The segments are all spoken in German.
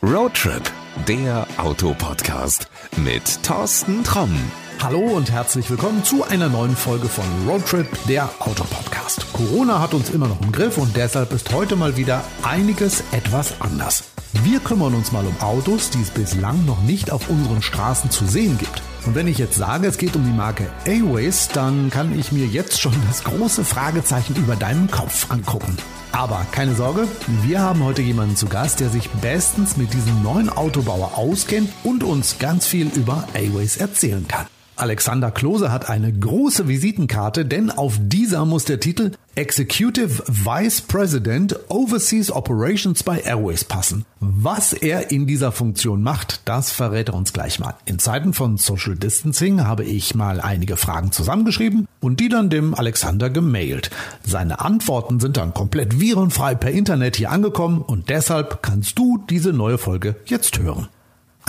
Roadtrip, der Autopodcast mit Thorsten Tromm. Hallo und herzlich willkommen zu einer neuen Folge von Roadtrip, der Autopodcast. Corona hat uns immer noch im Griff und deshalb ist heute mal wieder einiges etwas anders. Wir kümmern uns mal um Autos, die es bislang noch nicht auf unseren Straßen zu sehen gibt. Und wenn ich jetzt sage, es geht um die Marke Airways, dann kann ich mir jetzt schon das große Fragezeichen über deinem Kopf angucken. Aber keine Sorge, wir haben heute jemanden zu Gast, der sich bestens mit diesem neuen Autobauer auskennt und uns ganz viel über Airways erzählen kann. Alexander Klose hat eine große Visitenkarte, denn auf dieser muss der Titel Executive Vice President Overseas Operations by Airways passen. Was er in dieser Funktion macht, das verrät er uns gleich mal. In Zeiten von Social Distancing habe ich mal einige Fragen zusammengeschrieben und die dann dem Alexander gemailt. Seine Antworten sind dann komplett virenfrei per Internet hier angekommen und deshalb kannst du diese neue Folge jetzt hören.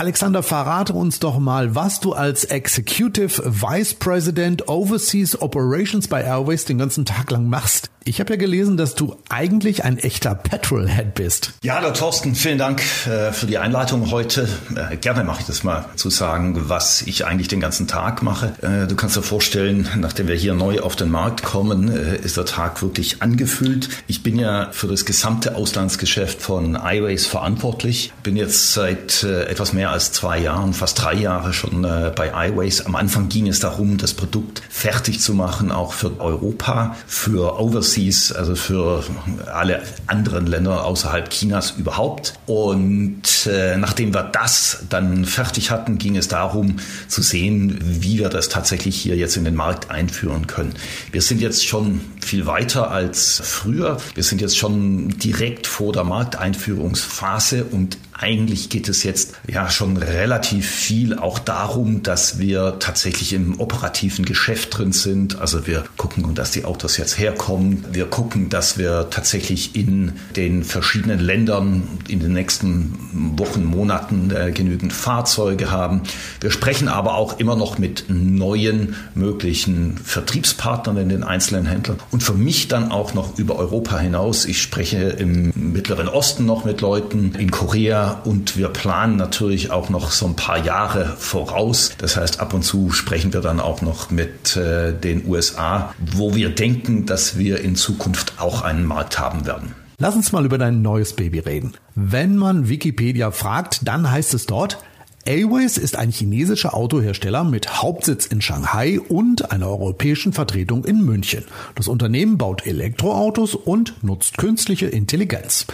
Alexander, verrate uns doch mal, was du als Executive Vice President Overseas Operations bei Airways den ganzen Tag lang machst. Ich habe ja gelesen, dass du eigentlich ein echter Petrolhead bist. Ja, hallo Thorsten, vielen Dank äh, für die Einleitung heute. Äh, gerne mache ich das mal zu sagen, was ich eigentlich den ganzen Tag mache. Äh, du kannst dir vorstellen, nachdem wir hier neu auf den Markt kommen, ist der Tag wirklich angefüllt. Ich bin ja für das gesamte Auslandsgeschäft von iWays verantwortlich. Bin jetzt seit etwas mehr als zwei Jahren, fast drei Jahre schon bei iWays. Am Anfang ging es darum, das Produkt fertig zu machen, auch für Europa, für Overseas Overseas, also für alle anderen Länder außerhalb Chinas überhaupt. Und äh, nachdem wir das dann fertig hatten, ging es darum zu sehen, wie wir das tatsächlich hier jetzt in den Markt einführen können. Wir sind jetzt schon viel weiter als früher. Wir sind jetzt schon direkt vor der Markteinführungsphase und eigentlich geht es jetzt ja schon relativ viel auch darum, dass wir tatsächlich im operativen Geschäft drin sind. Also wir gucken, dass die Autos jetzt herkommen. Wir gucken, dass wir tatsächlich in den verschiedenen Ländern in den nächsten Wochen, Monaten äh, genügend Fahrzeuge haben. Wir sprechen aber auch immer noch mit neuen möglichen Vertriebspartnern in den einzelnen Händlern und für mich dann auch noch über Europa hinaus. Ich spreche im Mittleren Osten noch mit Leuten, in Korea, und wir planen natürlich auch noch so ein paar Jahre voraus. Das heißt, ab und zu sprechen wir dann auch noch mit äh, den USA, wo wir denken, dass wir in Zukunft auch einen Markt haben werden. Lass uns mal über dein neues Baby reden. Wenn man Wikipedia fragt, dann heißt es dort, Airways ist ein chinesischer Autohersteller mit Hauptsitz in Shanghai und einer europäischen Vertretung in München. Das Unternehmen baut Elektroautos und nutzt künstliche Intelligenz.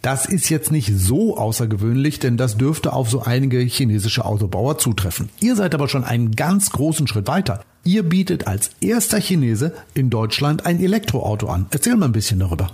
Das ist jetzt nicht so außergewöhnlich, denn das dürfte auf so einige chinesische Autobauer zutreffen. Ihr seid aber schon einen ganz großen Schritt weiter. Ihr bietet als erster Chinese in Deutschland ein Elektroauto an. Erzähl mal ein bisschen darüber.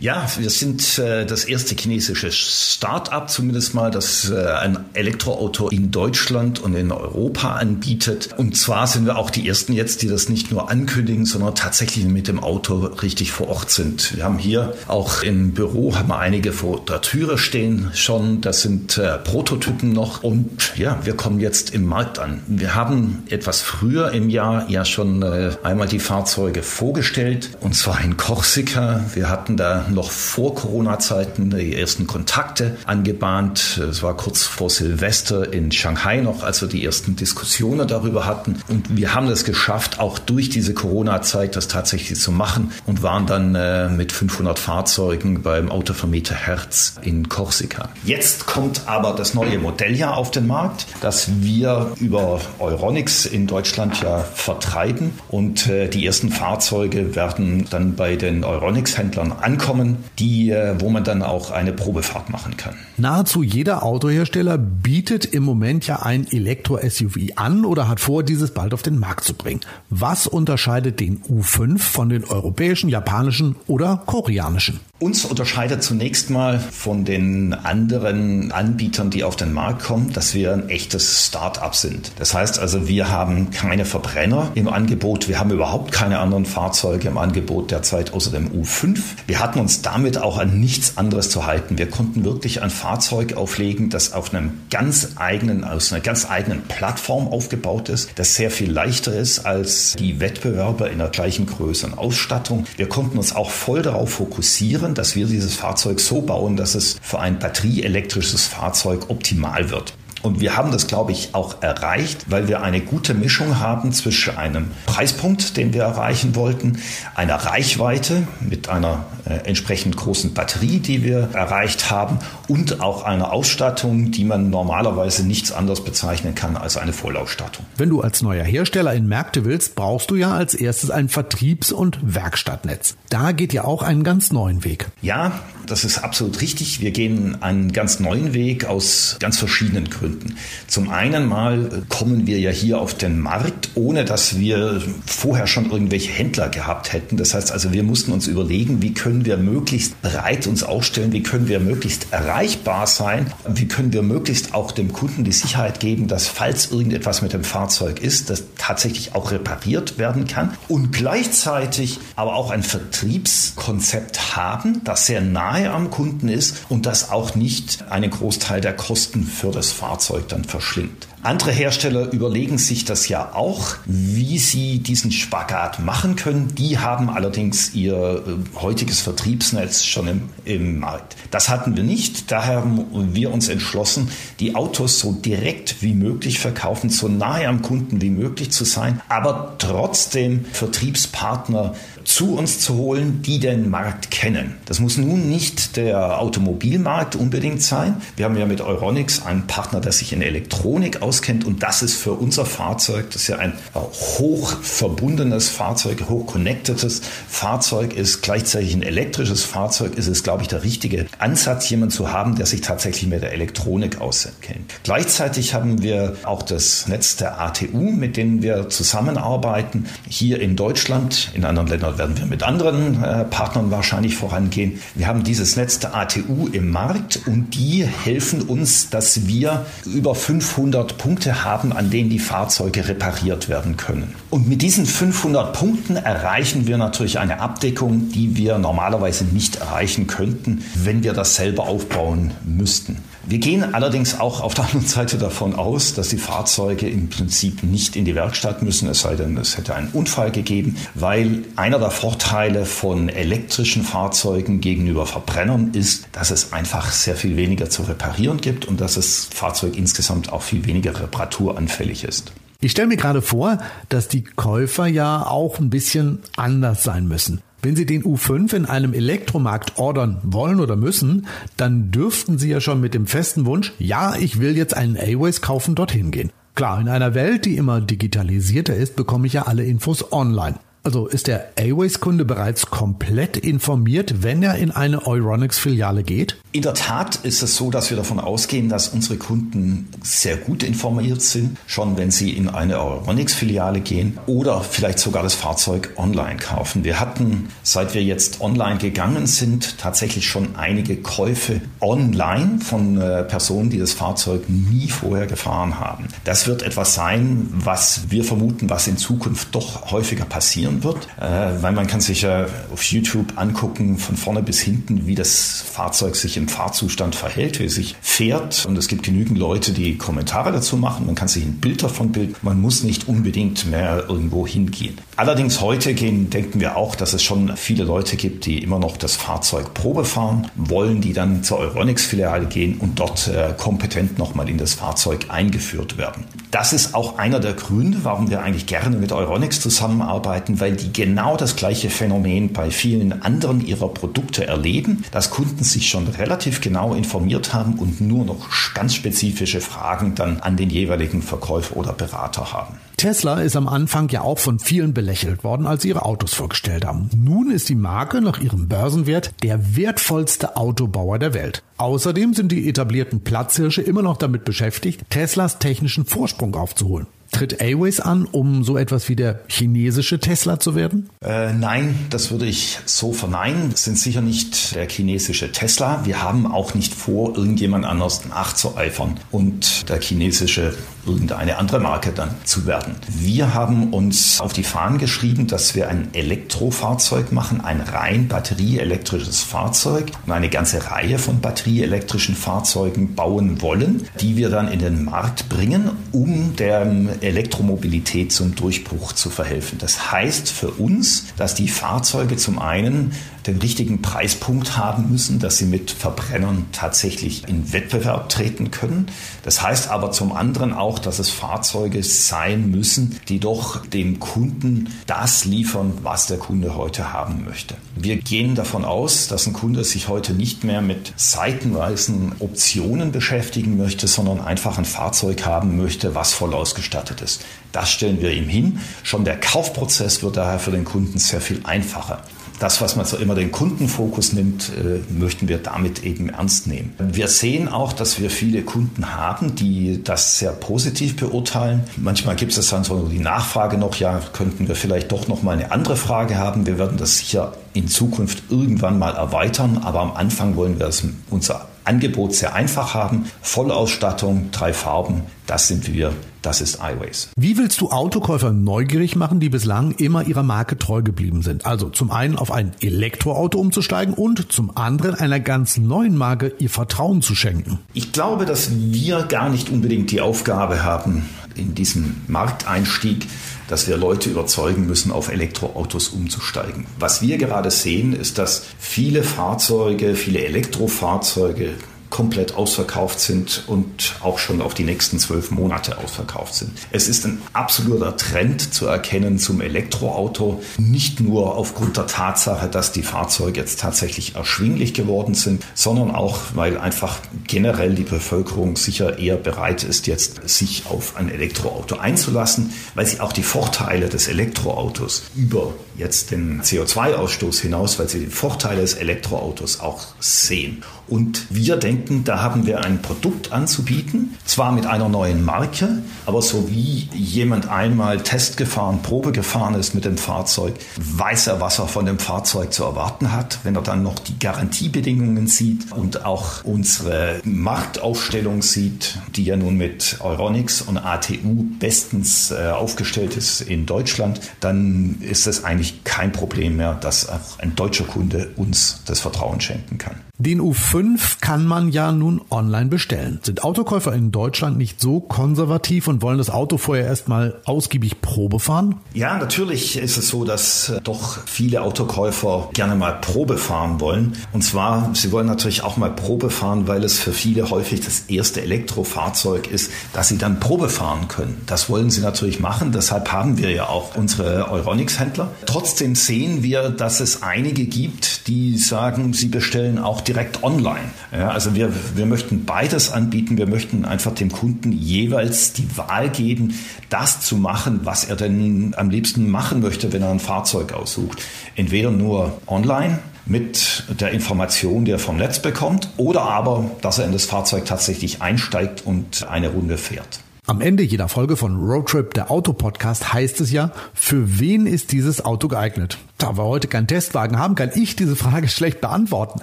Ja, wir sind äh, das erste chinesische Start-up zumindest mal, das äh, ein Elektroauto in Deutschland und in Europa anbietet. Und zwar sind wir auch die ersten jetzt, die das nicht nur ankündigen, sondern tatsächlich mit dem Auto richtig vor Ort sind. Wir haben hier auch im Büro haben wir einige vor der Türe stehen schon. Das sind äh, Prototypen noch. Und ja, wir kommen jetzt im Markt an. Wir haben etwas früher im Jahr ja schon äh, einmal die Fahrzeuge vorgestellt und zwar in Korsika. Wir hatten da noch vor Corona-Zeiten die ersten Kontakte angebahnt. Es war kurz vor Silvester in Shanghai noch, als wir die ersten Diskussionen darüber hatten. Und wir haben es geschafft, auch durch diese Corona-Zeit das tatsächlich zu machen und waren dann äh, mit 500 Fahrzeugen beim Autovermieter Herz in Korsika. Jetzt kommt aber das neue Modelljahr auf den Markt, das wir über Euronics in Deutschland ja vertreiben. Und äh, die ersten Fahrzeuge werden dann bei den Euronics-Händlern ankommen kommen, die, äh, wo man dann auch eine Probefahrt machen kann. Nahezu jeder Autohersteller bietet im Moment ja ein Elektro-SUV an oder hat vor, dieses bald auf den Markt zu bringen. Was unterscheidet den U5 von den europäischen, japanischen oder koreanischen? Uns unterscheidet zunächst mal von den anderen Anbietern, die auf den Markt kommen, dass wir ein echtes Start-up sind. Das heißt also, wir haben keine Verbrenner im Angebot, wir haben überhaupt keine anderen Fahrzeuge im Angebot derzeit außer dem U5. Wir hatten uns uns damit auch an nichts anderes zu halten. Wir konnten wirklich ein Fahrzeug auflegen, das auf einem ganz eigenen, aus einer ganz eigenen Plattform aufgebaut ist, das sehr viel leichter ist als die Wettbewerber in der gleichen Größe und Ausstattung. Wir konnten uns auch voll darauf fokussieren, dass wir dieses Fahrzeug so bauen, dass es für ein batterieelektrisches Fahrzeug optimal wird. Und wir haben das, glaube ich, auch erreicht, weil wir eine gute Mischung haben zwischen einem Preispunkt, den wir erreichen wollten, einer Reichweite mit einer äh, entsprechend großen Batterie, die wir erreicht haben und auch einer Ausstattung, die man normalerweise nichts anderes bezeichnen kann als eine Vollausstattung. Wenn du als neuer Hersteller in Märkte willst, brauchst du ja als erstes ein Vertriebs- und Werkstattnetz. Da geht ja auch einen ganz neuen Weg. Ja, das ist absolut richtig. Wir gehen einen ganz neuen Weg aus ganz verschiedenen Gründen. Zum einen mal kommen wir ja hier auf den Markt, ohne dass wir vorher schon irgendwelche Händler gehabt hätten. Das heißt also, wir mussten uns überlegen, wie können wir möglichst breit uns aufstellen, wie können wir möglichst erreichbar sein, wie können wir möglichst auch dem Kunden die Sicherheit geben, dass falls irgendetwas mit dem Fahrzeug ist, das tatsächlich auch repariert werden kann und gleichzeitig aber auch ein Vertriebskonzept haben, das sehr nahe am Kunden ist und das auch nicht einen Großteil der Kosten für das Fahrzeug dann verschlingt. Andere Hersteller überlegen sich das ja auch, wie sie diesen Spagat machen können. Die haben allerdings ihr äh, heutiges Vertriebsnetz schon im, im Markt. Das hatten wir nicht. Daher haben wir uns entschlossen, die Autos so direkt wie möglich verkaufen, so nahe am Kunden wie möglich zu sein, aber trotzdem Vertriebspartner zu uns zu holen, die den Markt kennen. Das muss nun nicht der Automobilmarkt unbedingt sein. Wir haben ja mit Euronics einen Partner, der sich in Elektronik auskennt und das ist für unser Fahrzeug, das ja ein hoch verbundenes Fahrzeug, hoch connectedes Fahrzeug ist, gleichzeitig ein elektrisches Fahrzeug, ist es, glaube ich, der richtige Ansatz, jemanden zu haben, der sich tatsächlich mit der Elektronik auskennt. Gleichzeitig haben wir auch das Netz der ATU, mit denen wir zusammenarbeiten, hier in Deutschland, in anderen Ländern werden wir mit anderen äh, Partnern wahrscheinlich vorangehen. Wir haben dieses Netz der ATU im Markt und die helfen uns, dass wir über 500 Punkte haben, an denen die Fahrzeuge repariert werden können. Und mit diesen 500 Punkten erreichen wir natürlich eine Abdeckung, die wir normalerweise nicht erreichen könnten, wenn wir das selber aufbauen müssten. Wir gehen allerdings auch auf der anderen Seite davon aus, dass die Fahrzeuge im Prinzip nicht in die Werkstatt müssen, es sei denn, es hätte einen Unfall gegeben, weil einer der Vorteile von elektrischen Fahrzeugen gegenüber Verbrennern ist, dass es einfach sehr viel weniger zu reparieren gibt und dass das Fahrzeug insgesamt auch viel weniger reparaturanfällig ist. Ich stelle mir gerade vor, dass die Käufer ja auch ein bisschen anders sein müssen. Wenn Sie den U5 in einem Elektromarkt ordern wollen oder müssen, dann dürften Sie ja schon mit dem festen Wunsch, ja, ich will jetzt einen A-Ways kaufen, dorthin gehen. Klar, in einer Welt, die immer digitalisierter ist, bekomme ich ja alle Infos online. Also ist der Airways-Kunde bereits komplett informiert, wenn er in eine Euronics-Filiale geht? In der Tat ist es so, dass wir davon ausgehen, dass unsere Kunden sehr gut informiert sind, schon wenn sie in eine Euronics-Filiale gehen oder vielleicht sogar das Fahrzeug online kaufen. Wir hatten, seit wir jetzt online gegangen sind, tatsächlich schon einige Käufe online von äh, Personen, die das Fahrzeug nie vorher gefahren haben. Das wird etwas sein, was wir vermuten, was in Zukunft doch häufiger passiert passieren wird, äh, weil man kann sich ja auf YouTube angucken, von vorne bis hinten, wie das Fahrzeug sich im Fahrzustand verhält, wie es sich fährt. Und es gibt genügend Leute, die Kommentare dazu machen. Man kann sich ein Bild davon bilden. Man muss nicht unbedingt mehr irgendwo hingehen. Allerdings heute gehen, denken wir auch, dass es schon viele Leute gibt, die immer noch das Fahrzeug Probe fahren wollen, die dann zur Euronics-Filiale gehen und dort äh, kompetent nochmal in das Fahrzeug eingeführt werden. Das ist auch einer der Gründe, warum wir eigentlich gerne mit Euronics zusammenarbeiten, weil die genau das gleiche Phänomen bei vielen anderen ihrer Produkte erleben, dass Kunden sich schon relativ genau informiert haben und nur noch ganz spezifische Fragen dann an den jeweiligen Verkäufer oder Berater haben. Tesla ist am Anfang ja auch von vielen belächelt worden, als sie ihre Autos vorgestellt haben. Nun ist die Marke nach ihrem Börsenwert der wertvollste Autobauer der Welt. Außerdem sind die etablierten Platzhirsche immer noch damit beschäftigt, Teslas technischen Vorsprung aufzuholen. Tritt Airways an, um so etwas wie der chinesische Tesla zu werden? Äh, nein, das würde ich so verneinen. Es sind sicher nicht der chinesische Tesla. Wir haben auch nicht vor, irgendjemand anders nachzueifern und der chinesische irgendeine andere Marke dann zu werden. Wir haben uns auf die Fahnen geschrieben, dass wir ein Elektrofahrzeug machen, ein rein batterieelektrisches Fahrzeug und eine ganze Reihe von batterieelektrischen Fahrzeugen bauen wollen, die wir dann in den Markt bringen, um der Elektromobilität zum Durchbruch zu verhelfen. Das heißt für uns, dass die Fahrzeuge zum einen den richtigen Preispunkt haben müssen, dass sie mit Verbrennern tatsächlich in Wettbewerb treten können. Das heißt aber zum anderen auch, dass es Fahrzeuge sein müssen, die doch dem Kunden das liefern, was der Kunde heute haben möchte. Wir gehen davon aus, dass ein Kunde sich heute nicht mehr mit seitenweisen Optionen beschäftigen möchte, sondern einfach ein Fahrzeug haben möchte, was voll ausgestattet ist. Das stellen wir ihm hin. Schon der Kaufprozess wird daher für den Kunden sehr viel einfacher das, was man so immer den Kundenfokus nimmt, äh, möchten wir damit eben ernst nehmen. Wir sehen auch, dass wir viele Kunden haben, die das sehr positiv beurteilen. Manchmal gibt es dann so die Nachfrage noch, ja, könnten wir vielleicht doch noch mal eine andere Frage haben. Wir werden das sicher in Zukunft irgendwann mal erweitern, aber am Anfang wollen wir das, unser Angebot sehr einfach haben. Vollausstattung, drei Farben, das sind wir das ist iWays. Wie willst du Autokäufer neugierig machen, die bislang immer ihrer Marke treu geblieben sind? Also zum einen auf ein Elektroauto umzusteigen und zum anderen einer ganz neuen Marke ihr Vertrauen zu schenken. Ich glaube, dass wir gar nicht unbedingt die Aufgabe haben, in diesem Markteinstieg dass wir Leute überzeugen müssen, auf Elektroautos umzusteigen. Was wir gerade sehen, ist, dass viele Fahrzeuge, viele Elektrofahrzeuge komplett ausverkauft sind und auch schon auf die nächsten zwölf Monate ausverkauft sind. Es ist ein absoluter Trend zu erkennen zum Elektroauto, nicht nur aufgrund der Tatsache, dass die Fahrzeuge jetzt tatsächlich erschwinglich geworden sind, sondern auch, weil einfach generell die Bevölkerung sicher eher bereit ist, jetzt sich auf ein Elektroauto einzulassen, weil sie auch die Vorteile des Elektroautos über jetzt den CO2-Ausstoß hinaus, weil sie die Vorteile des Elektroautos auch sehen. Und wir denken, da haben wir ein Produkt anzubieten, zwar mit einer neuen Marke, aber so wie jemand einmal Test gefahren, Probe gefahren ist mit dem Fahrzeug, weiß er, was er von dem Fahrzeug zu erwarten hat. Wenn er dann noch die Garantiebedingungen sieht und auch unsere Marktaufstellung sieht, die ja nun mit Euronics und ATU bestens äh, aufgestellt ist in Deutschland, dann ist es eigentlich kein Problem mehr, dass auch ein deutscher Kunde uns das Vertrauen schenken kann. Den U5 kann man ja nun online bestellen. Sind Autokäufer in Deutschland nicht so konservativ und wollen das Auto vorher erstmal ausgiebig Probe fahren? Ja, natürlich ist es so, dass äh, doch viele Autokäufer gerne mal Probe fahren wollen. Und zwar, sie wollen natürlich auch mal Probe fahren, weil es für viele häufig das erste Elektrofahrzeug ist, dass sie dann Probe fahren können. Das wollen sie natürlich machen. Deshalb haben wir ja auch unsere Euronics-Händler. Trotzdem sehen wir, dass es einige gibt, die sagen, sie bestellen auch direkt online. Ja, also wir, wir möchten beides anbieten. Wir möchten einfach dem Kunden jeweils die Wahl geben, das zu machen, was er denn am liebsten machen möchte, wenn er ein Fahrzeug aussucht. Entweder nur online mit der Information, die er vom Netz bekommt, oder aber, dass er in das Fahrzeug tatsächlich einsteigt und eine Runde fährt. Am Ende jeder Folge von Roadtrip, der Autopodcast, heißt es ja, für wen ist dieses Auto geeignet? Da wir heute keinen Testwagen haben, kann ich diese Frage schlecht beantworten,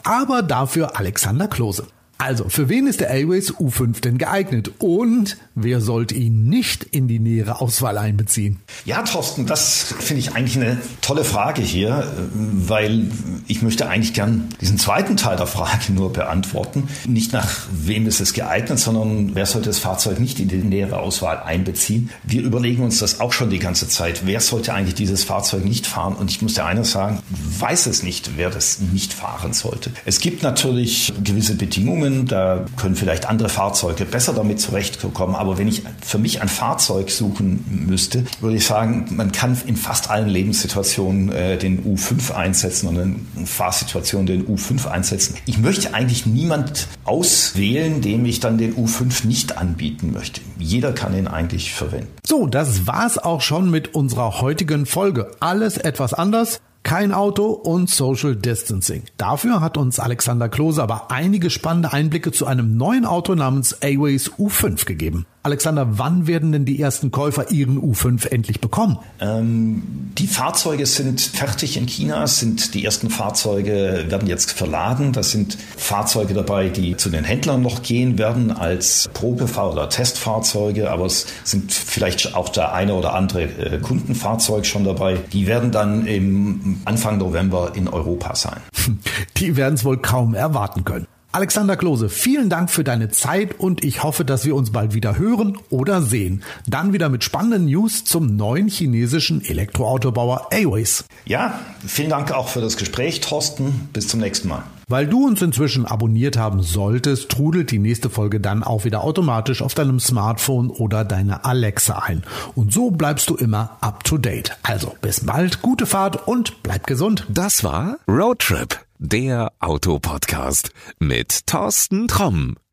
aber dafür Alexander Klose. Also, für wen ist der Airways U5 denn geeignet? Und wer sollte ihn nicht in die nähere Auswahl einbeziehen? Ja, Thorsten, das finde ich eigentlich eine tolle Frage hier, weil ich möchte eigentlich gern diesen zweiten Teil der Frage nur beantworten. Nicht nach wem ist es geeignet, sondern wer sollte das Fahrzeug nicht in die nähere Auswahl einbeziehen? Wir überlegen uns das auch schon die ganze Zeit. Wer sollte eigentlich dieses Fahrzeug nicht fahren? Und ich muss dir eines sagen, weiß es nicht, wer das nicht fahren sollte. Es gibt natürlich gewisse Bedingungen, Bedingungen, da können vielleicht andere Fahrzeuge besser damit zurechtkommen. Aber wenn ich für mich ein Fahrzeug suchen müsste, würde ich sagen, man kann in fast allen Lebenssituationen äh, den U5 einsetzen und in Fahrsituationen den U5 einsetzen. Ich möchte eigentlich niemand auswählen, dem ich dann den U5 nicht anbieten möchte. Jeder kann ihn eigentlich verwenden. So, das war's auch schon mit unserer heutigen Folge. Alles etwas anders kein Auto und Social Distancing. Dafür hat uns Alexander Klose aber einige spannende Einblicke zu einem neuen Auto namens Aways U5 gegeben. Alexander, wann werden denn die ersten Käufer ihren U5 endlich bekommen? Ähm, die Fahrzeuge sind fertig in China, sind die ersten Fahrzeuge werden jetzt verladen. Das sind Fahrzeuge dabei, die zu den Händlern noch gehen werden als Probefahr- oder Testfahrzeuge, aber es sind vielleicht auch der eine oder andere äh, Kundenfahrzeug schon dabei. Die werden dann im Anfang November in Europa sein. Die werden es wohl kaum erwarten können. Alexander Klose, vielen Dank für deine Zeit und ich hoffe, dass wir uns bald wieder hören oder sehen. Dann wieder mit spannenden News zum neuen chinesischen Elektroautobauer Airways. Ja, vielen Dank auch für das Gespräch, Thorsten. Bis zum nächsten Mal. Weil du uns inzwischen abonniert haben solltest, trudelt die nächste Folge dann auch wieder automatisch auf deinem Smartphone oder deine Alexa ein. Und so bleibst du immer up to date. Also bis bald, gute Fahrt und bleib gesund. Das war Roadtrip, der Autopodcast mit Thorsten Tromm.